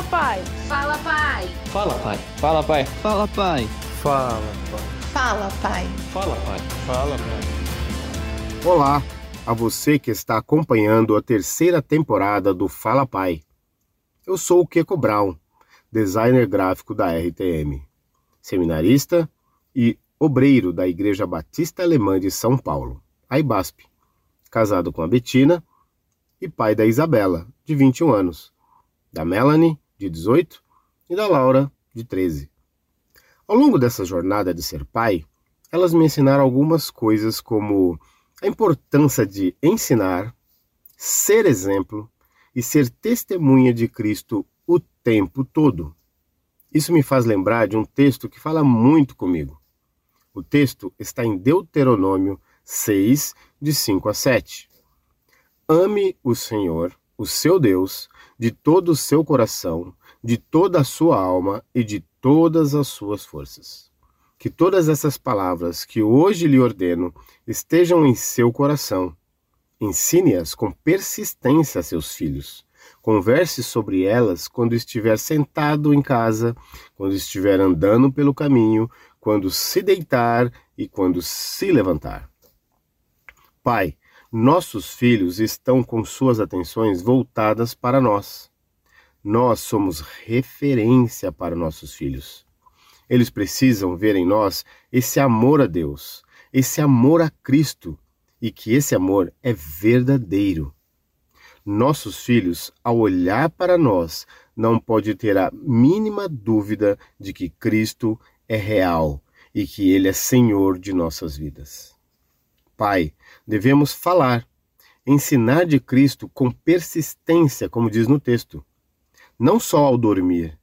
Fala, pai. Fala, pai. Fala, pai. Fala, pai. Fala, pai. Fala, pai. Fala, pai. Fala, pai. Fala, pai. Olá a você que está acompanhando a terceira temporada do Fala Pai. Eu sou o Keko Brown, designer gráfico da RTM, seminarista e obreiro da Igreja Batista Alemã de São Paulo, a IBASP, casado com a Betina e pai da Isabela, de 21 anos, da Melanie, de 18 e da Laura, de 13. Ao longo dessa jornada de ser pai, elas me ensinaram algumas coisas como a importância de ensinar, ser exemplo e ser testemunha de Cristo o tempo todo. Isso me faz lembrar de um texto que fala muito comigo. O texto está em Deuteronômio 6, de 5 a 7. Ame o Senhor, o seu Deus, de todo o seu coração, de toda a sua alma e de todas as suas forças que todas essas palavras que hoje lhe ordeno estejam em seu coração. Ensine-as com persistência a seus filhos. Converse sobre elas quando estiver sentado em casa, quando estiver andando pelo caminho, quando se deitar e quando se levantar. Pai, nossos filhos estão com suas atenções voltadas para nós. Nós somos referência para nossos filhos. Eles precisam ver em nós esse amor a Deus, esse amor a Cristo e que esse amor é verdadeiro. Nossos filhos, ao olhar para nós, não pode ter a mínima dúvida de que Cristo é real e que Ele é Senhor de nossas vidas. Pai, devemos falar, ensinar de Cristo com persistência, como diz no texto, não só ao dormir,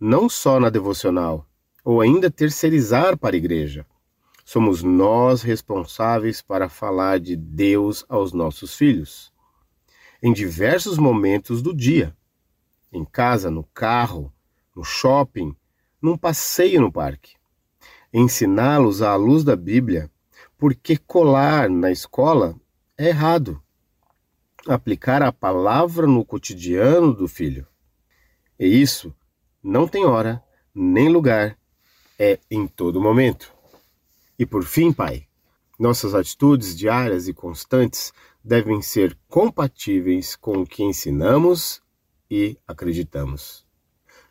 não só na devocional, ou ainda terceirizar para a igreja. Somos nós responsáveis para falar de Deus aos nossos filhos. Em diversos momentos do dia. Em casa, no carro, no shopping, num passeio no parque. Ensiná-los à luz da Bíblia, porque colar na escola é errado. Aplicar a palavra no cotidiano do filho. E isso não tem hora, nem lugar, é em todo momento. E por fim, Pai, nossas atitudes diárias e constantes devem ser compatíveis com o que ensinamos e acreditamos.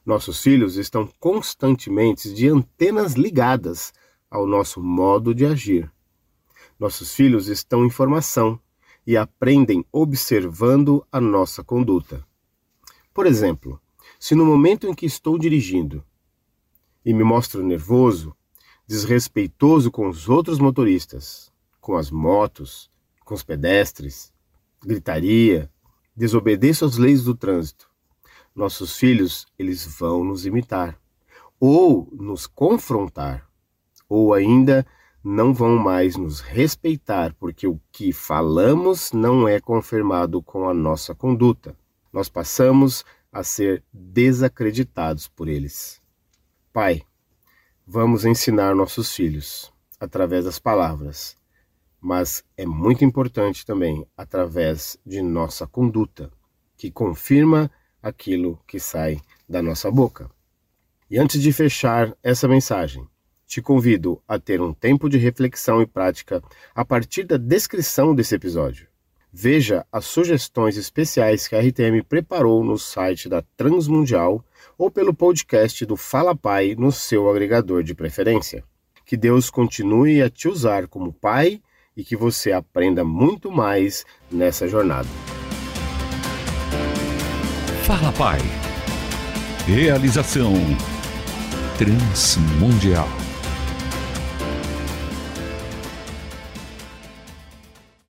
Nossos filhos estão constantemente de antenas ligadas ao nosso modo de agir. Nossos filhos estão em formação e aprendem observando a nossa conduta. Por exemplo, se no momento em que estou dirigindo e me mostro nervoso, desrespeitoso com os outros motoristas, com as motos, com os pedestres, gritaria, desobedeço às leis do trânsito, nossos filhos, eles vão nos imitar, ou nos confrontar, ou ainda não vão mais nos respeitar, porque o que falamos não é confirmado com a nossa conduta. Nós passamos a ser desacreditados por eles. Pai, vamos ensinar nossos filhos através das palavras, mas é muito importante também através de nossa conduta, que confirma aquilo que sai da nossa boca. E antes de fechar essa mensagem, te convido a ter um tempo de reflexão e prática a partir da descrição desse episódio. Veja as sugestões especiais que a RTM preparou no site da Transmundial ou pelo podcast do Fala Pai no seu agregador de preferência. Que Deus continue a te usar como pai e que você aprenda muito mais nessa jornada. Fala Pai. Realização Transmundial.